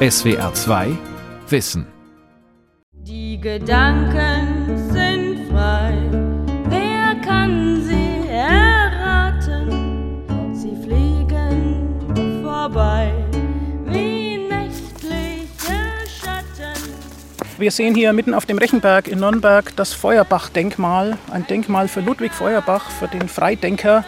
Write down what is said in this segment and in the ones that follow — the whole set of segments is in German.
SWR 2 Wissen. Die Gedanken sind frei. Wer kann sie erraten? Sie fliegen vorbei wie nächtliche Schatten. Wir sehen hier mitten auf dem Rechenberg in Nürnberg das Feuerbach-Denkmal, ein Denkmal für Ludwig Feuerbach, für den Freidenker.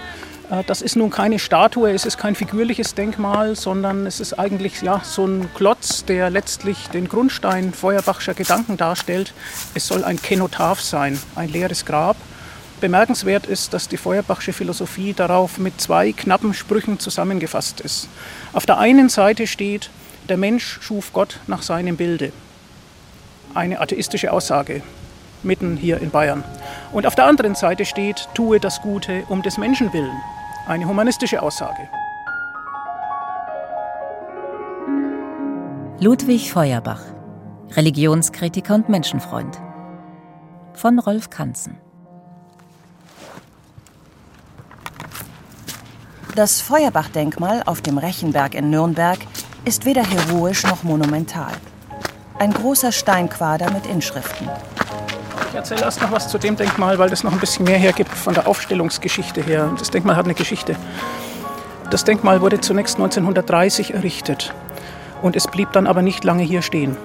Äh, Das ist nun keine Statue, es ist kein figürliches Denkmal, sondern es ist eigentlich ja, so ein Klotz, der letztlich den Grundstein Feuerbachscher Gedanken darstellt. Es soll ein Kenotaph sein, ein leeres Grab. Bemerkenswert ist, dass die Feuerbachsche Philosophie darauf mit zwei knappen Sprüchen zusammengefasst ist. Auf der einen Seite steht, der Mensch schuf Gott nach seinem Bilde. Eine atheistische Aussage, mitten hier in Bayern. Und auf der anderen Seite steht, tue das Gute um des Menschen willen. Eine humanistische Aussage. Ludwig Feuerbach, Religionskritiker und Menschenfreund. Von Rolf Kanzen. Das Feuerbach-Denkmal auf dem Rechenberg in Nürnberg ist weder heroisch noch monumental. Ein großer Steinquader mit Inschriften. Ich erzähle erst noch was zu dem Denkmal, weil das noch ein bisschen mehr hergibt von der Aufstellungsgeschichte her. Das Denkmal hat eine Geschichte. Das Denkmal wurde zunächst 1930 errichtet und es blieb dann aber nicht lange hier stehen.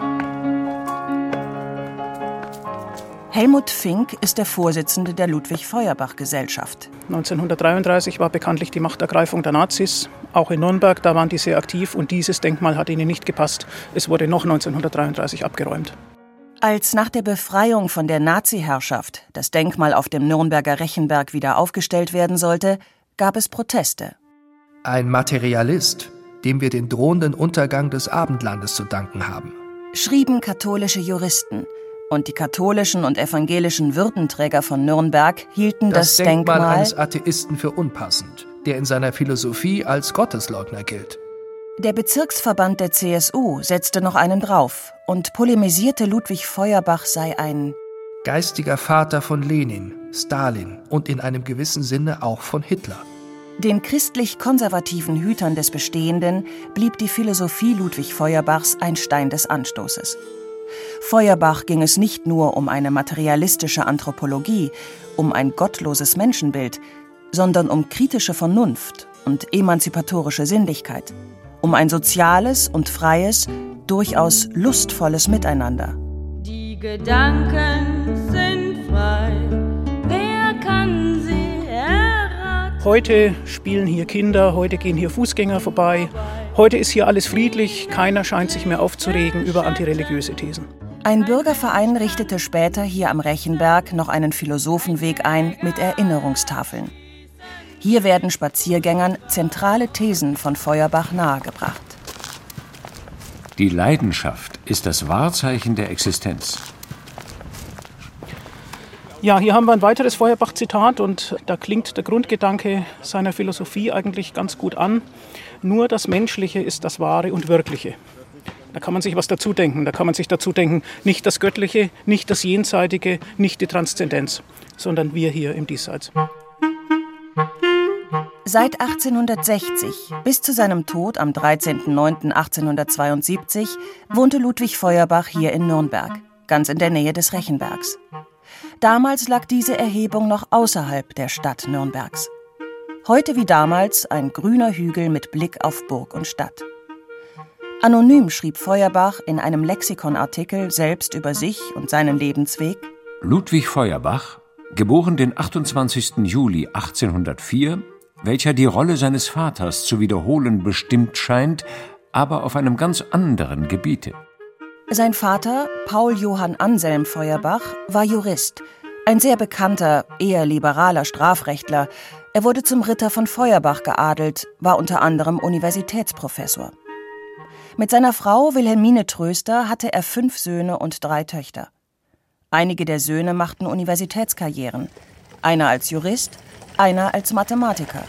Helmut Fink ist der Vorsitzende der Ludwig Feuerbach Gesellschaft. 1933 war bekanntlich die Machtergreifung der Nazis. Auch in Nürnberg, da waren die sehr aktiv und dieses Denkmal hat ihnen nicht gepasst. Es wurde noch 1933 abgeräumt. Als nach der Befreiung von der Nazi-Herrschaft das Denkmal auf dem Nürnberger Rechenberg wieder aufgestellt werden sollte, gab es Proteste. Ein Materialist, dem wir den drohenden Untergang des Abendlandes zu danken haben. Schrieben katholische Juristen. Und die katholischen und evangelischen Würdenträger von Nürnberg hielten das, Das Denkmal Denkmal eines Atheisten für unpassend, der in seiner Philosophie als Gottesleugner gilt. Der Bezirksverband der CSU setzte noch einen drauf und polemisierte Ludwig Feuerbach sei ein Geistiger Vater von Lenin, Stalin und in einem gewissen Sinne auch von Hitler. Den christlich-konservativen Hütern des Bestehenden blieb die Philosophie Ludwig Feuerbachs ein Stein des Anstoßes. Feuerbach ging es nicht nur um eine materialistische Anthropologie, um ein gottloses Menschenbild, sondern um kritische Vernunft und emanzipatorische Sinnlichkeit, um ein soziales und freies, durchaus lustvolles Miteinander. Die Gedanken sind frei. Wer kann sie erraten? Heute spielen hier Kinder, heute gehen hier Fußgänger vorbei. Heute ist hier alles friedlich, keiner scheint sich mehr aufzuregen über antireligiöse Thesen. Ein Bürgerverein richtete später hier am Rechenberg noch einen Philosophenweg ein mit Erinnerungstafeln. Hier werden Spaziergängern zentrale Thesen von Feuerbach nahegebracht. Die Leidenschaft ist das Wahrzeichen der Existenz. Ja, hier haben wir ein weiteres Feuerbach-Zitat und da klingt der Grundgedanke seiner Philosophie eigentlich ganz gut an. Nur das Menschliche ist das Wahre und Wirkliche. Da kann man sich was dazu denken. Da kann man sich dazu denken, nicht das Göttliche, nicht das Jenseitige, nicht die Transzendenz, sondern wir hier im Diesseits. Seit 1860 bis zu seinem Tod am 13.09.1872 wohnte Ludwig Feuerbach hier in Nürnberg, ganz in der Nähe des Rechenbergs. Damals lag diese Erhebung noch außerhalb der Stadt Nürnbergs. Heute wie damals ein grüner Hügel mit Blick auf Burg und Stadt. Anonym schrieb Feuerbach in einem Lexikonartikel selbst über sich und seinen Lebensweg. Ludwig Feuerbach, geboren den 28. Juli 1804, welcher die Rolle seines Vaters zu wiederholen bestimmt scheint, aber auf einem ganz anderen Gebiete. Sein Vater, Paul Johann Anselm Feuerbach, war Jurist, ein sehr bekannter, eher liberaler Strafrechtler. Er wurde zum Ritter von Feuerbach geadelt, war unter anderem Universitätsprofessor. Mit seiner Frau Wilhelmine Tröster hatte er fünf Söhne und drei Töchter. Einige der Söhne machten Universitätskarrieren, einer als Jurist, einer als Mathematiker.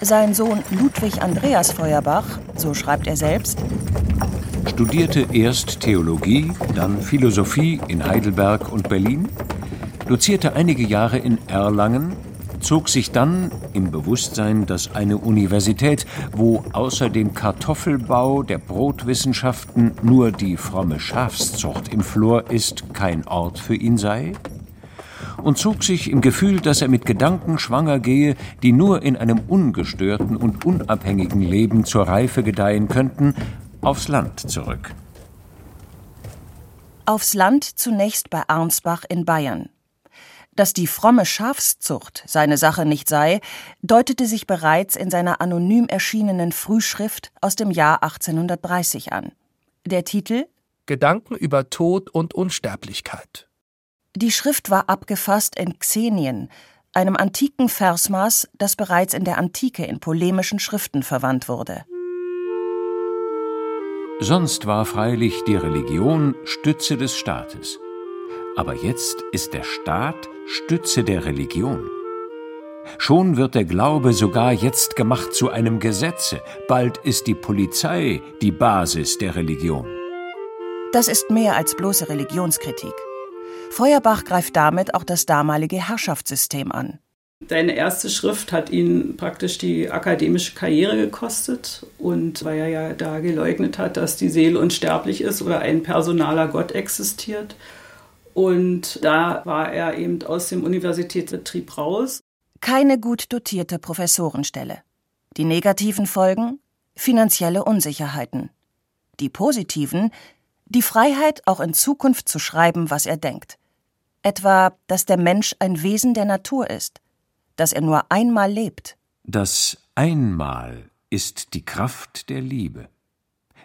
Sein Sohn Ludwig Andreas Feuerbach, so schreibt er selbst, Studierte erst Theologie, dann Philosophie in Heidelberg und Berlin, dozierte einige Jahre in Erlangen, zog sich dann, im Bewusstsein, dass eine Universität, wo außer dem Kartoffelbau der Brotwissenschaften nur die fromme Schafszucht im Flor ist, kein Ort für ihn sei, und zog sich im Gefühl, dass er mit Gedanken schwanger gehe, die nur in einem ungestörten und unabhängigen Leben zur Reife gedeihen könnten, aufs Land zurück. Aufs Land zunächst bei Arnsbach in Bayern. Dass die fromme Schafszucht seine Sache nicht sei, deutete sich bereits in seiner anonym erschienenen Frühschrift aus dem Jahr 1830 an. Der Titel Gedanken über Tod und Unsterblichkeit. Die Schrift war abgefasst in Xenien, einem antiken Versmaß, das bereits in der Antike in polemischen Schriften verwandt wurde. Sonst war freilich die Religion Stütze des Staates. Aber jetzt ist der Staat Stütze der Religion. Schon wird der Glaube sogar jetzt gemacht zu einem Gesetze, bald ist die Polizei die Basis der Religion. Das ist mehr als bloße Religionskritik. Feuerbach greift damit auch das damalige Herrschaftssystem an. Seine erste Schrift hat ihn praktisch die akademische Karriere gekostet und weil er ja da geleugnet hat, dass die Seele unsterblich ist oder ein personaler Gott existiert. Und da war er eben aus dem Universitätsbetrieb raus. Keine gut dotierte Professorenstelle. Die negativen Folgen? Finanzielle Unsicherheiten. Die positiven? Die Freiheit, auch in Zukunft zu schreiben, was er denkt. Etwa, dass der Mensch ein Wesen der Natur ist, dass er nur einmal lebt. Das Einmal ist die Kraft der Liebe,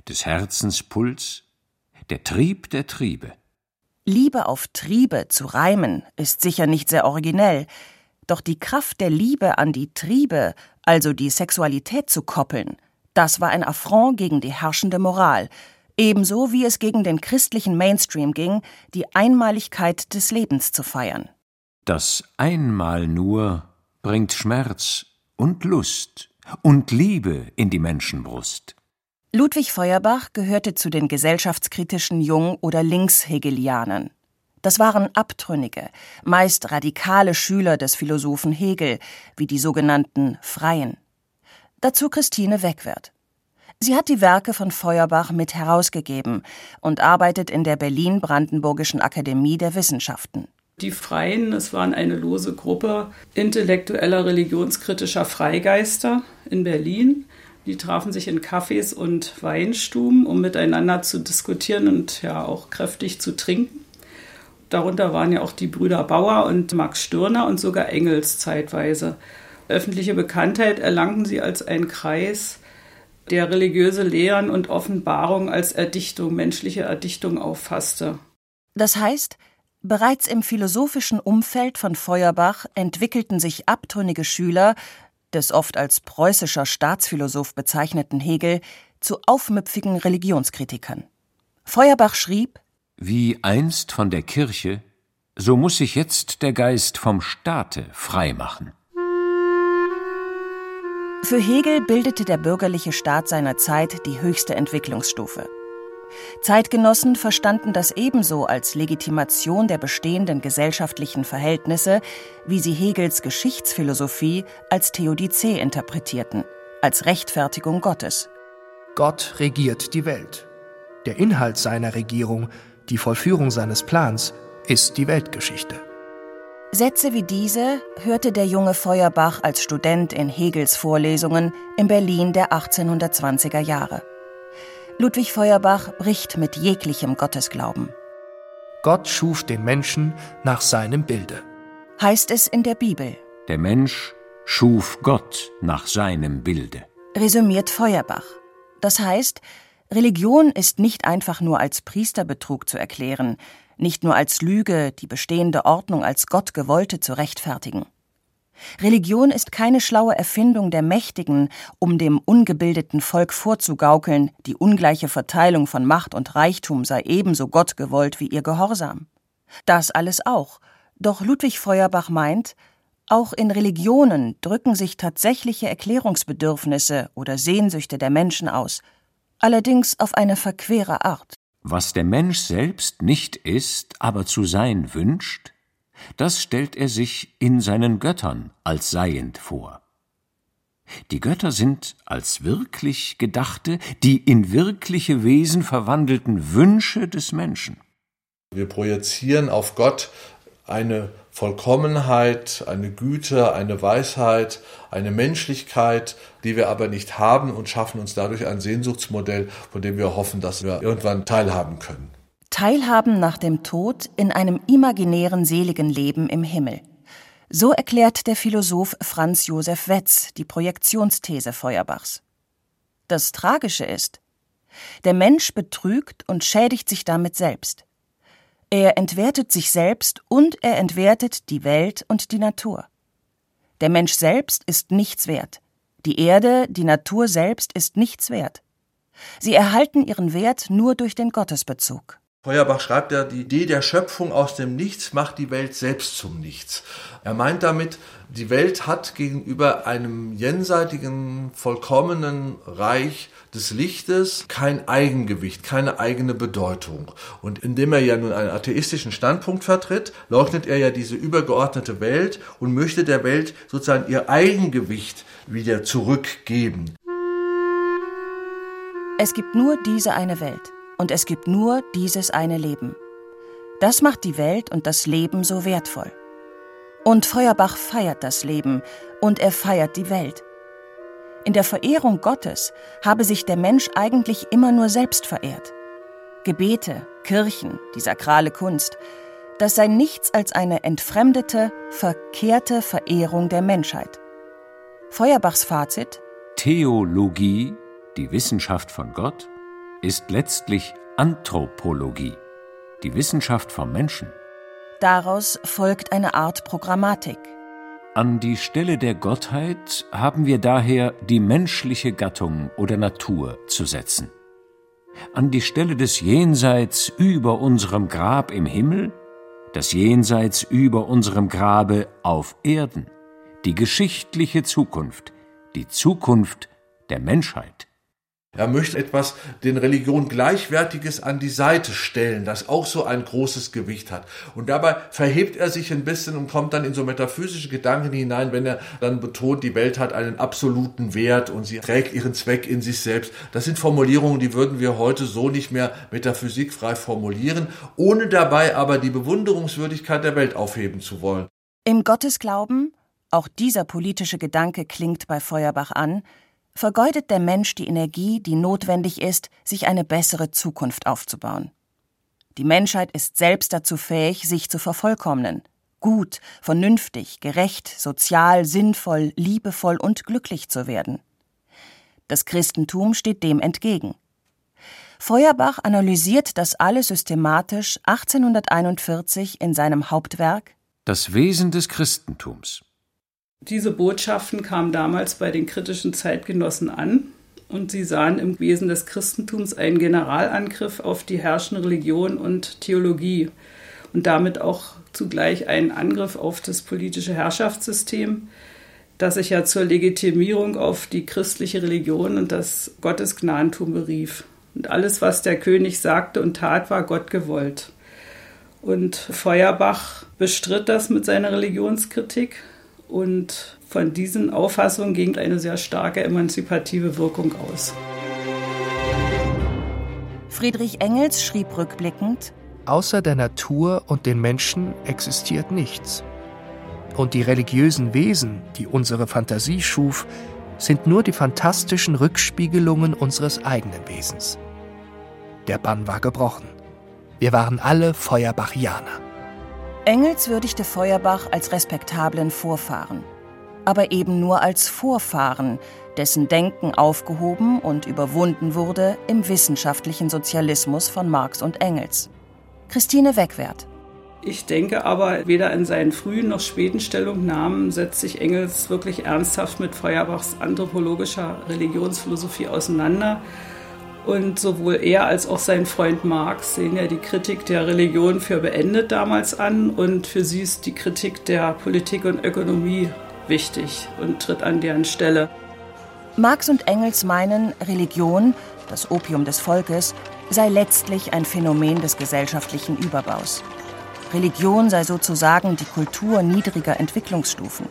des Herzens Puls, der Trieb der Triebe. Liebe auf Triebe zu reimen, ist sicher nicht sehr originell, doch die Kraft der Liebe an die Triebe, also die Sexualität zu koppeln, das war ein Affront gegen die herrschende Moral, ebenso wie es gegen den christlichen Mainstream ging, die Einmaligkeit des Lebens zu feiern. Das einmal nur bringt Schmerz und Lust und Liebe in die Menschenbrust. Ludwig Feuerbach gehörte zu den gesellschaftskritischen Jung- oder Linkshegelianern. Das waren Abtrünnige, meist radikale Schüler des Philosophen Hegel, wie die sogenannten Freien. Dazu Christine Wegwert. Sie hat die Werke von Feuerbach mit herausgegeben und arbeitet in der Berlin-Brandenburgischen Akademie der Wissenschaften. Die Freien, es waren eine lose Gruppe intellektueller, religionskritischer Freigeister in Berlin. Die trafen sich in Cafés und Weinstuben, um miteinander zu diskutieren und ja auch kräftig zu trinken. Darunter waren ja auch die Brüder Bauer und Max Stirner und sogar Engels zeitweise. Öffentliche Bekanntheit erlangten sie als ein Kreis, der religiöse Lehren und Offenbarung als Erdichtung, menschliche Erdichtung auffasste. Das heißt, bereits im philosophischen Umfeld von Feuerbach entwickelten sich abtrünnige Schüler des oft als preußischer Staatsphilosoph bezeichneten Hegel zu aufmüpfigen Religionskritikern. Feuerbach schrieb Wie einst von der Kirche, so muss sich jetzt der Geist vom Staate frei machen. Für Hegel bildete der bürgerliche Staat seiner Zeit die höchste Entwicklungsstufe. Zeitgenossen verstanden das ebenso als Legitimation der bestehenden gesellschaftlichen Verhältnisse, wie sie Hegels Geschichtsphilosophie als Theodizee interpretierten, als Rechtfertigung Gottes. Gott regiert die Welt. Der Inhalt seiner Regierung, die Vollführung seines Plans, ist die Weltgeschichte. Sätze wie diese hörte der junge Feuerbach als Student in Hegels Vorlesungen in Berlin der 1820er Jahre. Ludwig Feuerbach bricht mit jeglichem Gottesglauben. Gott schuf den Menschen nach seinem Bilde. Heißt es in der Bibel. Der Mensch schuf Gott nach seinem Bilde. Resümiert Feuerbach. Das heißt, Religion ist nicht einfach nur als Priesterbetrug zu erklären, nicht nur als Lüge, die bestehende Ordnung als Gott gewollte zu rechtfertigen. Religion ist keine schlaue Erfindung der Mächtigen, um dem ungebildeten Volk vorzugaukeln, die ungleiche Verteilung von Macht und Reichtum sei ebenso Gott gewollt wie ihr Gehorsam. Das alles auch. Doch Ludwig Feuerbach meint, auch in Religionen drücken sich tatsächliche Erklärungsbedürfnisse oder Sehnsüchte der Menschen aus, allerdings auf eine verquere Art. Was der Mensch selbst nicht ist, aber zu sein wünscht, Das stellt er sich in seinen Göttern als seiend vor. Die Götter sind als wirklich gedachte, die in wirkliche Wesen verwandelten Wünsche des Menschen. Wir projizieren auf Gott eine Vollkommenheit, eine Güte, eine Weisheit, eine Menschlichkeit, die wir aber nicht haben und schaffen uns dadurch ein Sehnsuchtsmodell, von dem wir hoffen, dass wir irgendwann teilhaben können. Teilhaben nach dem Tod in einem imaginären seligen Leben im Himmel. So erklärt der Philosoph Franz Josef Wetz die Projektionsthese Feuerbachs. Das Tragische ist, der Mensch betrügt und schädigt sich damit selbst. Er entwertet sich selbst und er entwertet die Welt und die Natur. Der Mensch selbst ist nichts wert. Die Erde, die Natur selbst ist nichts wert. Sie erhalten ihren Wert nur durch den Gottesbezug. Feuerbach schreibt ja, die Idee der Schöpfung aus dem Nichts macht die Welt selbst zum Nichts. Er meint damit, die Welt hat gegenüber einem jenseitigen, vollkommenen Reich des Lichtes kein Eigengewicht, keine eigene Bedeutung. Und indem er ja nun einen atheistischen Standpunkt vertritt, leugnet er ja diese übergeordnete Welt und möchte der Welt sozusagen ihr Eigengewicht wieder zurückgeben. Es gibt nur diese eine Welt und es gibt nur dieses eine Leben. Das macht die Welt und das Leben so wertvoll. Und Feuerbach feiert das Leben und er feiert die Welt. In der Verehrung Gottes habe sich der Mensch eigentlich immer nur selbst verehrt. Gebete, Kirchen, die sakrale Kunst, das sei nichts als eine entfremdete, verkehrte Verehrung der Menschheit. Feuerbachs Fazit Theologie, die Wissenschaft von Gott, ist letztlich Anthropologie, die Wissenschaft vom Menschen. Daraus folgt eine Art Programmatik. An die Stelle der Gottheit haben wir daher die menschliche Gattung oder Natur zu setzen. An die Stelle des Jenseits über unserem Grab im Himmel, das Jenseits über unserem Grabe auf Erden, die geschichtliche Zukunft, die Zukunft der Menschheit. Er möchte etwas den Religionen Gleichwertiges an die Seite stellen, das auch so ein großes Gewicht hat. Und dabei verhebt er sich ein bisschen und kommt dann in so metaphysische Gedanken hinein, wenn er dann betont, die Welt hat einen absoluten Wert und sie trägt ihren Zweck in sich selbst. Das sind Formulierungen, die würden wir heute so nicht mehr metaphysikfrei formulieren, ohne dabei aber die Bewunderungswürdigkeit der Welt aufheben zu wollen. Im Gottesglauben, auch dieser politische Gedanke klingt bei Feuerbach an, vergeudet der Mensch die Energie, die notwendig ist, sich eine bessere Zukunft aufzubauen. Die Menschheit ist selbst dazu fähig, sich zu vervollkommnen, gut, vernünftig, gerecht, sozial, sinnvoll, liebevoll und glücklich zu werden. Das Christentum steht dem entgegen. Feuerbach analysiert das alles systematisch 1841 in seinem Hauptwerk Das Wesen des Christentums. Diese Botschaften kamen damals bei den kritischen Zeitgenossen an und sie sahen im Wesen des Christentums einen Generalangriff auf die herrschende Religion und Theologie und damit auch zugleich einen Angriff auf das politische Herrschaftssystem, das sich ja zur Legitimierung auf die christliche Religion und das Gottesgnadentum berief. Und alles, was der König sagte und tat, war Gott gewollt. Und Feuerbach bestritt das mit seiner Religionskritik und von diesen Auffassungen ging eine sehr starke emanzipative Wirkung aus. Friedrich Engels schrieb rückblickend Außer der Natur und den Menschen existiert nichts. Und die religiösen Wesen, die unsere Fantasie schuf, sind nur die fantastischen Rückspiegelungen unseres eigenen Wesens. Der Bann war gebrochen. Wir waren alle Feuerbachianer. Engels würdigte Feuerbach als respektablen Vorfahren, aber eben nur als Vorfahren, dessen Denken aufgehoben und überwunden wurde im wissenschaftlichen Sozialismus von Marx und Engels. Christine Wegwert. Ich denke aber, weder in seinen frühen noch späten Stellungnahmen setzt sich Engels wirklich ernsthaft mit Feuerbachs anthropologischer Religionsphilosophie auseinander. Und sowohl er als auch sein Freund Marx sehen ja die Kritik der Religion für beendet damals an und für sie ist die Kritik der Politik und Ökonomie wichtig und tritt an deren Stelle. Marx und Engels meinen, Religion, das Opium des Volkes, sei letztlich ein Phänomen des gesellschaftlichen Überbaus. Religion sei sozusagen die Kultur niedriger Entwicklungsstufen.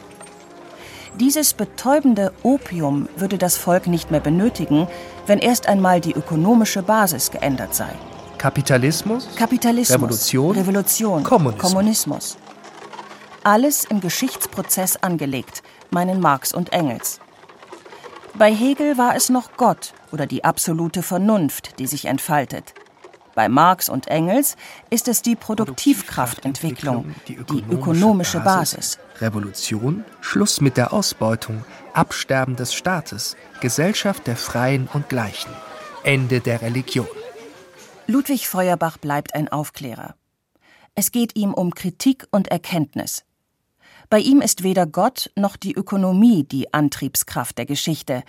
Dieses betäubende Opium würde das Volk nicht mehr benötigen, wenn erst einmal die ökonomische Basis geändert sei. Kapitalismus, Kapitalismus, Revolution, Revolution Kommunismus. Kommunismus. Alles im Geschichtsprozess angelegt, meinen Marx und Engels. Bei Hegel war es noch Gott oder die absolute Vernunft, die sich entfaltet. Bei Marx und Engels ist es die Produktivkraftentwicklung, die ökonomische Basis. Revolution, Schluss mit der Ausbeutung, Absterben des Staates, Gesellschaft der Freien und Gleichen, Ende der Religion. Ludwig Feuerbach bleibt ein Aufklärer. Es geht ihm um Kritik und Erkenntnis. Bei ihm ist weder Gott noch die Ökonomie die Antriebskraft der Geschichte,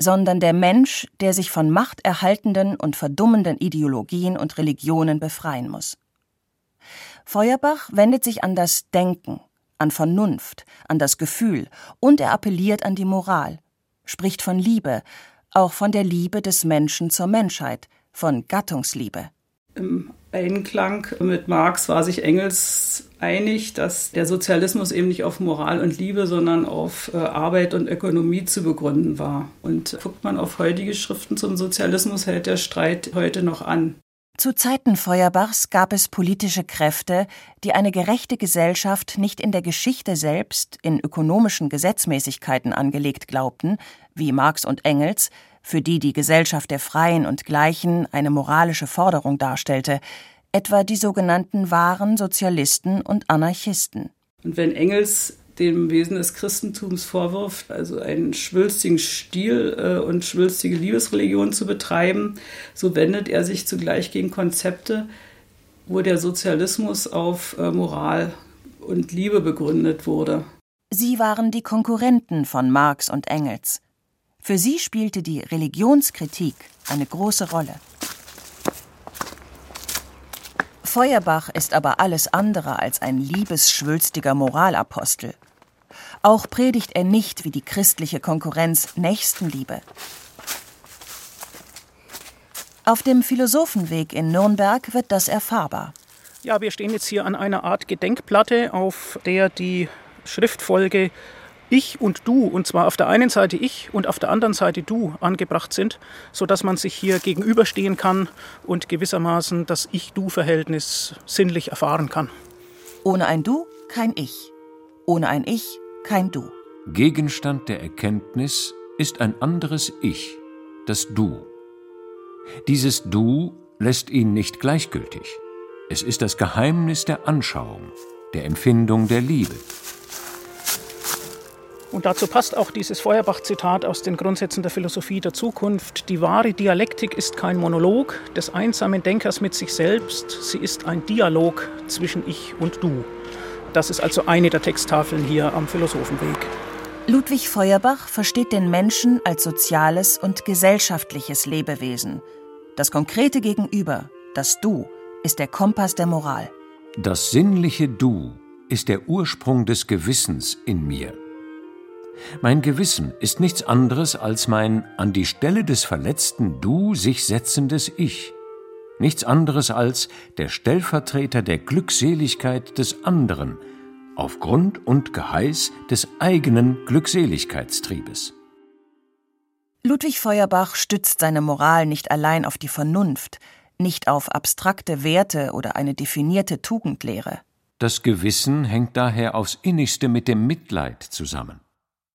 sondern der Mensch, der sich von machterhaltenden und verdummenden Ideologien und Religionen befreien muss. Feuerbach wendet sich an das Denken, an Vernunft, an das Gefühl und er appelliert an die Moral, spricht von Liebe, auch von der Liebe des Menschen zur Menschheit, von Gattungsliebe. Im Einklang mit Marx war sich Engels einig, dass der Sozialismus eben nicht auf Moral und Liebe, sondern auf äh, Arbeit und Ökonomie zu begründen war. Und guckt man auf heutige Schriften zum Sozialismus, hält der Streit heute noch an. Zu Zeiten Feuerbachs gab es politische Kräfte, die eine gerechte Gesellschaft nicht in der Geschichte selbst in ökonomischen Gesetzmäßigkeiten angelegt glaubten, wie Marx und Engels, für die die Gesellschaft der Freien und Gleichen eine moralische Forderung darstellte, etwa die sogenannten wahren Sozialisten und Anarchisten. Und wenn Engels dem Wesen des Christentums vorwirft, also einen schwülstigen Stil äh, und schwülstige Liebesreligion zu betreiben, so wendet er sich zugleich gegen Konzepte, wo der Sozialismus auf äh, Moral und Liebe begründet wurde. Sie waren die Konkurrenten von Marx und Engels. Für sie spielte die Religionskritik eine große Rolle. Feuerbach ist aber alles andere als ein liebesschwülstiger Moralapostel. Auch predigt er nicht wie die christliche Konkurrenz Nächstenliebe. Auf dem Philosophenweg in Nürnberg wird das erfahrbar. Ja, wir stehen jetzt hier an einer Art Gedenkplatte, auf der die Schriftfolge Ich und Du, und zwar auf der einen Seite ich und auf der anderen Seite Du angebracht sind, sodass man sich hier gegenüberstehen kann und gewissermaßen das Ich-Du-Verhältnis sinnlich erfahren kann. Ohne ein Du kein Ich. Ohne ein Ich kein Du. Gegenstand der Erkenntnis ist ein anderes Ich, das Du. Dieses Du lässt ihn nicht gleichgültig. Es ist das Geheimnis der Anschauung, der Empfindung der Liebe. Und dazu passt auch dieses Feuerbach-Zitat aus den Grundsätzen der Philosophie der Zukunft. Die wahre Dialektik ist kein Monolog des einsamen Denkers mit sich selbst, sie ist ein Dialog zwischen Ich und Du. Das ist also eine der Texttafeln hier am Philosophenweg. Ludwig Feuerbach versteht den Menschen als soziales und gesellschaftliches Lebewesen. Das konkrete Gegenüber, das Du, ist der Kompass der Moral. Das sinnliche Du ist der Ursprung des Gewissens in mir. Mein Gewissen ist nichts anderes als mein an die Stelle des verletzten Du sich setzendes Ich. Nichts anderes als der Stellvertreter der Glückseligkeit des anderen, aufgrund und Geheiß des eigenen Glückseligkeitstriebes. Ludwig Feuerbach stützt seine Moral nicht allein auf die Vernunft, nicht auf abstrakte Werte oder eine definierte Tugendlehre. Das Gewissen hängt daher aufs innigste mit dem Mitleid zusammen.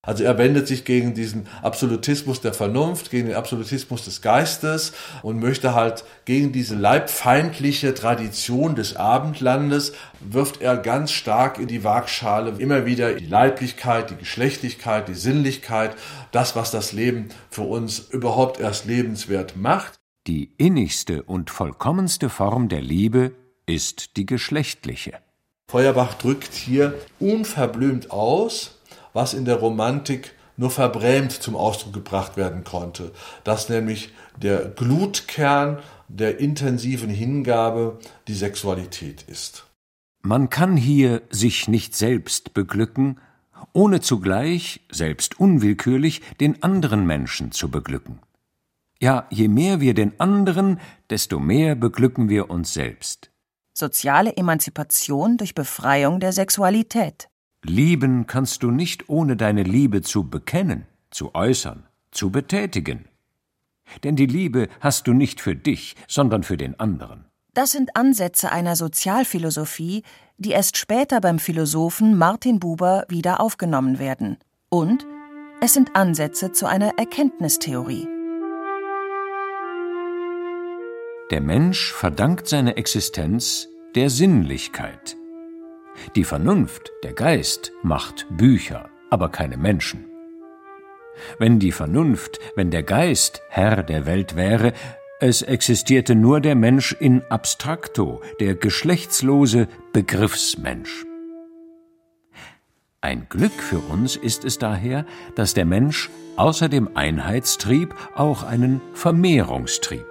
Also er wendet sich gegen diesen Absolutismus der Vernunft, gegen den Absolutismus des Geistes und möchte halt gegen diese leibfeindliche Tradition des Abendlandes, wirft er ganz stark in die Waagschale immer wieder die Leiblichkeit, die Geschlechtlichkeit, die Sinnlichkeit, das, was das Leben für uns überhaupt erst lebenswert macht. Die innigste und vollkommenste Form der Liebe ist die geschlechtliche. Feuerbach drückt hier unverblümt aus, was in der Romantik nur verbrämt zum Ausdruck gebracht werden konnte, dass nämlich der Glutkern der intensiven Hingabe die Sexualität ist. Man kann hier sich nicht selbst beglücken, ohne zugleich, selbst unwillkürlich, den anderen Menschen zu beglücken. Ja, je mehr wir den anderen, desto mehr beglücken wir uns selbst. soziale Emanzipation durch Befreiung der Sexualität. Lieben kannst du nicht ohne deine Liebe zu bekennen, zu äußern, zu betätigen. Denn die Liebe hast du nicht für dich, sondern für den anderen. Das sind Ansätze einer Sozialphilosophie, die erst später beim Philosophen Martin Buber wieder aufgenommen werden. Und es sind Ansätze zu einer Erkenntnistheorie. Der Mensch verdankt seine Existenz der Sinnlichkeit. Die Vernunft, der Geist, macht Bücher, aber keine Menschen. Wenn die Vernunft, wenn der Geist Herr der Welt wäre, es existierte nur der Mensch in abstracto, der geschlechtslose Begriffsmensch. Ein Glück für uns ist es daher, dass der Mensch außer dem Einheitstrieb auch einen Vermehrungstrieb,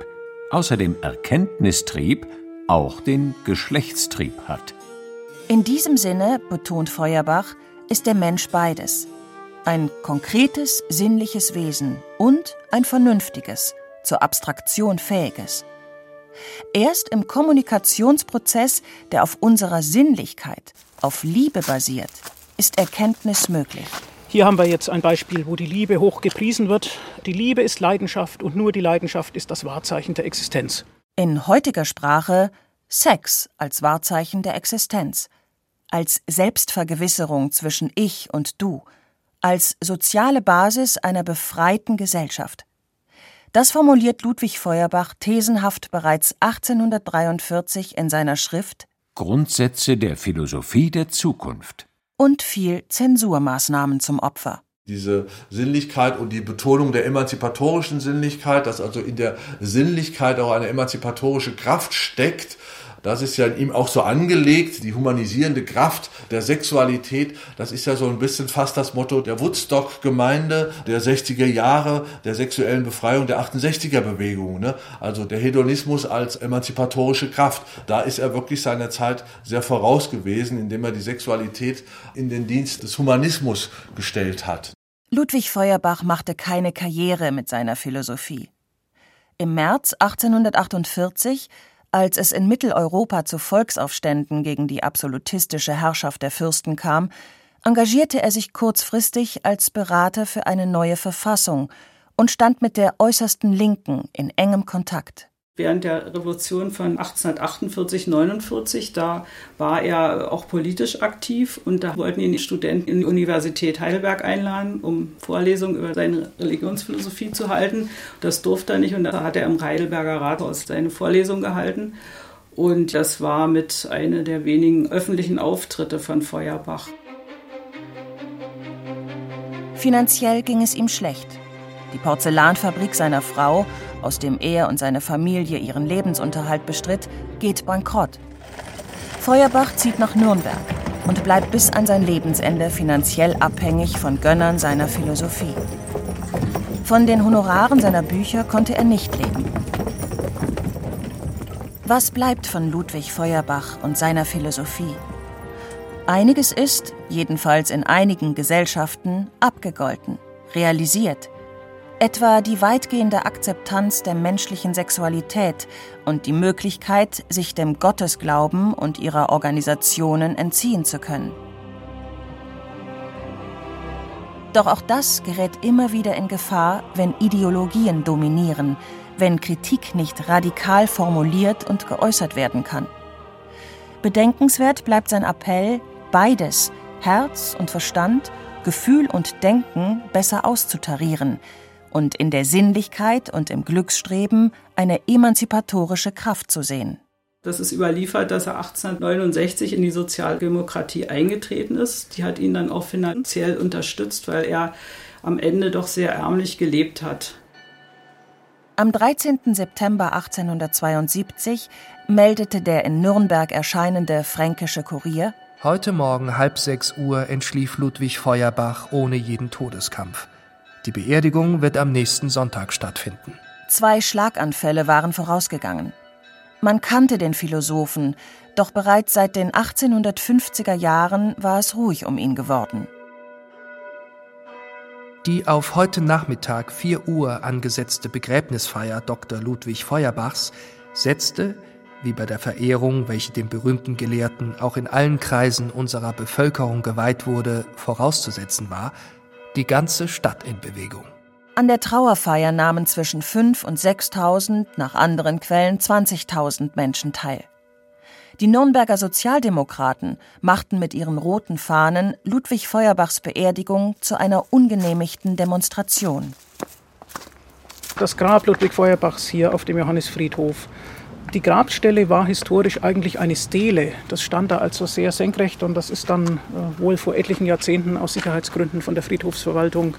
außer dem Erkenntnistrieb auch den Geschlechtstrieb hat. In diesem Sinne, betont Feuerbach, ist der Mensch beides. Ein konkretes, sinnliches Wesen und ein vernünftiges, zur Abstraktion fähiges. Erst im Kommunikationsprozess, der auf unserer Sinnlichkeit, auf Liebe basiert, ist Erkenntnis möglich. Hier haben wir jetzt ein Beispiel, wo die Liebe hoch gepriesen wird. Die Liebe ist Leidenschaft und nur die Leidenschaft ist das Wahrzeichen der Existenz. In heutiger Sprache Sex als Wahrzeichen der Existenz, als Selbstvergewisserung zwischen Ich und Du, als soziale Basis einer befreiten Gesellschaft. Das formuliert Ludwig Feuerbach thesenhaft bereits 1843 in seiner Schrift Grundsätze der Philosophie der Zukunft und fiel Zensurmaßnahmen zum Opfer. Diese Sinnlichkeit und die Betonung der emanzipatorischen Sinnlichkeit, dass also in der Sinnlichkeit auch eine emanzipatorische Kraft steckt, das ist ja in ihm auch so angelegt, die humanisierende Kraft der Sexualität. Das ist ja so ein bisschen fast das Motto der Woodstock-Gemeinde der 60er Jahre, der sexuellen Befreiung der 68er-Bewegung. Ne? Also der Hedonismus als emanzipatorische Kraft. Da ist er wirklich seiner Zeit sehr voraus gewesen, indem er die Sexualität in den Dienst des Humanismus gestellt hat. Ludwig Feuerbach machte keine Karriere mit seiner Philosophie. Im März 1848 als es in Mitteleuropa zu Volksaufständen gegen die absolutistische Herrschaft der Fürsten kam, engagierte er sich kurzfristig als Berater für eine neue Verfassung und stand mit der äußersten Linken in engem Kontakt während der Revolution von 1848, 49, da war er auch politisch aktiv und da wollten ihn die Studenten in die Universität Heidelberg einladen, um Vorlesungen über seine Religionsphilosophie zu halten. Das durfte er nicht und da hat er im Heidelberger Rathaus seine Vorlesung gehalten. Und das war mit einer der wenigen öffentlichen Auftritte von Feuerbach. Finanziell ging es ihm schlecht. Die Porzellanfabrik seiner Frau aus dem er und seine Familie ihren Lebensunterhalt bestritt, geht bankrott. Feuerbach zieht nach Nürnberg und bleibt bis an sein Lebensende finanziell abhängig von Gönnern seiner Philosophie. Von den Honoraren seiner Bücher konnte er nicht leben. Was bleibt von Ludwig Feuerbach und seiner Philosophie? Einiges ist, jedenfalls in einigen Gesellschaften, abgegolten, realisiert etwa die weitgehende Akzeptanz der menschlichen Sexualität und die Möglichkeit, sich dem Gottesglauben und ihrer Organisationen entziehen zu können. Doch auch das gerät immer wieder in Gefahr, wenn Ideologien dominieren, wenn Kritik nicht radikal formuliert und geäußert werden kann. Bedenkenswert bleibt sein Appell, beides, Herz und Verstand, Gefühl und Denken besser auszutarieren, und in der Sinnlichkeit und im Glücksstreben eine emanzipatorische Kraft zu sehen. Das ist überliefert, dass er 1869 in die Sozialdemokratie eingetreten ist. Die hat ihn dann auch finanziell unterstützt, weil er am Ende doch sehr ärmlich gelebt hat. Am 13. September 1872 meldete der in Nürnberg erscheinende Fränkische Kurier Heute Morgen halb sechs Uhr entschlief Ludwig Feuerbach ohne jeden Todeskampf. Die Beerdigung wird am nächsten Sonntag stattfinden. Zwei Schlaganfälle waren vorausgegangen. Man kannte den Philosophen, doch bereits seit den 1850er Jahren war es ruhig um ihn geworden. Die auf heute Nachmittag 4 Uhr angesetzte Begräbnisfeier Dr. Ludwig Feuerbachs setzte, wie bei der Verehrung, welche dem berühmten Gelehrten auch in allen Kreisen unserer Bevölkerung geweiht wurde, vorauszusetzen war, die ganze Stadt in Bewegung. An der Trauerfeier nahmen zwischen 5 und 6.000, nach anderen Quellen 20.000 Menschen teil. Die Nürnberger Sozialdemokraten machten mit ihren roten Fahnen Ludwig Feuerbachs Beerdigung zu einer ungenehmigten Demonstration. Das Grab Ludwig Feuerbachs hier auf dem Johannisfriedhof. Die Grabstelle war historisch eigentlich eine Stele. Das stand da also sehr senkrecht und das ist dann äh, wohl vor etlichen Jahrzehnten aus Sicherheitsgründen von der Friedhofsverwaltung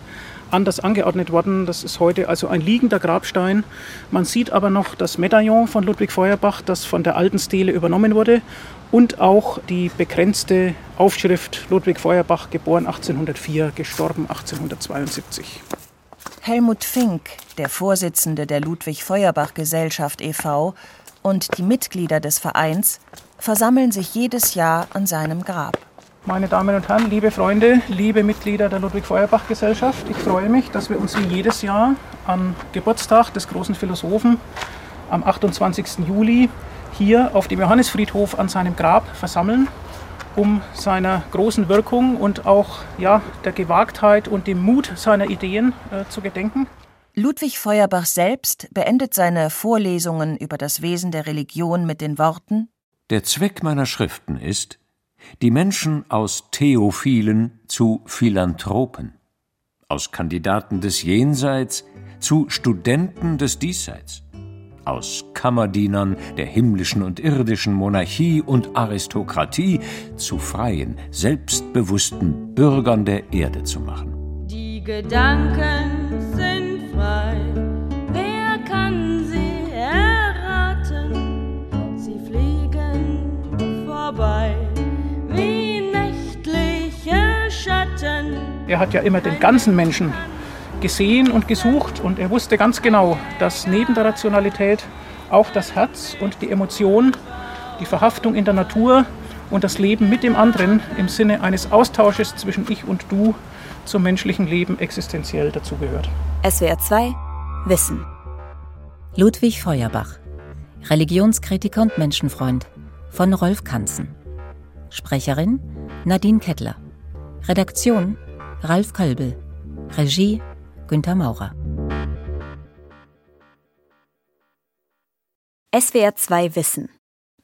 anders angeordnet worden. Das ist heute also ein liegender Grabstein. Man sieht aber noch das Medaillon von Ludwig Feuerbach, das von der alten Stele übernommen wurde und auch die begrenzte Aufschrift Ludwig Feuerbach, geboren 1804, gestorben 1872. Helmut Fink, der Vorsitzende der Ludwig Feuerbach Gesellschaft e.V. und die Mitglieder des Vereins versammeln sich jedes Jahr an seinem Grab. Meine Damen und Herren, liebe Freunde, liebe Mitglieder der Ludwig-Feuerbach-Gesellschaft, ich freue mich, dass wir uns wie jedes Jahr am Geburtstag des großen Philosophen am 28. Juli hier auf dem Johannisfriedhof an seinem Grab versammeln, um seiner großen Wirkung und auch ja, der Gewagtheit und dem Mut seiner Ideen äh, zu gedenken. Ludwig Feuerbach selbst beendet seine Vorlesungen über das Wesen der Religion mit den Worten Der Zweck meiner Schriften ist, die Menschen aus Theophilen zu Philanthropen, aus Kandidaten des Jenseits zu Studenten des Diesseits, aus Kammerdienern der himmlischen und irdischen Monarchie und Aristokratie zu freien, selbstbewussten Bürgern der Erde zu machen. Die Gedanken sind frei, wer kann sie erraten? Sie fliegen vorbei. Er hat ja immer den ganzen Menschen gesehen und gesucht und er wusste ganz genau, dass neben der Rationalität auch das Herz und die Emotion, die Verhaftung in der Natur und das Leben mit dem anderen im Sinne eines Austausches zwischen ich und du zum menschlichen Leben existenziell dazugehört. SWR 2 Wissen Ludwig Feuerbach Religionskritiker und Menschenfreund von Rolf Kanzen Sprecherin Nadine Kettler Redaktion Ralf Kölbel. Regie Günter Maurer. SWR 2 Wissen.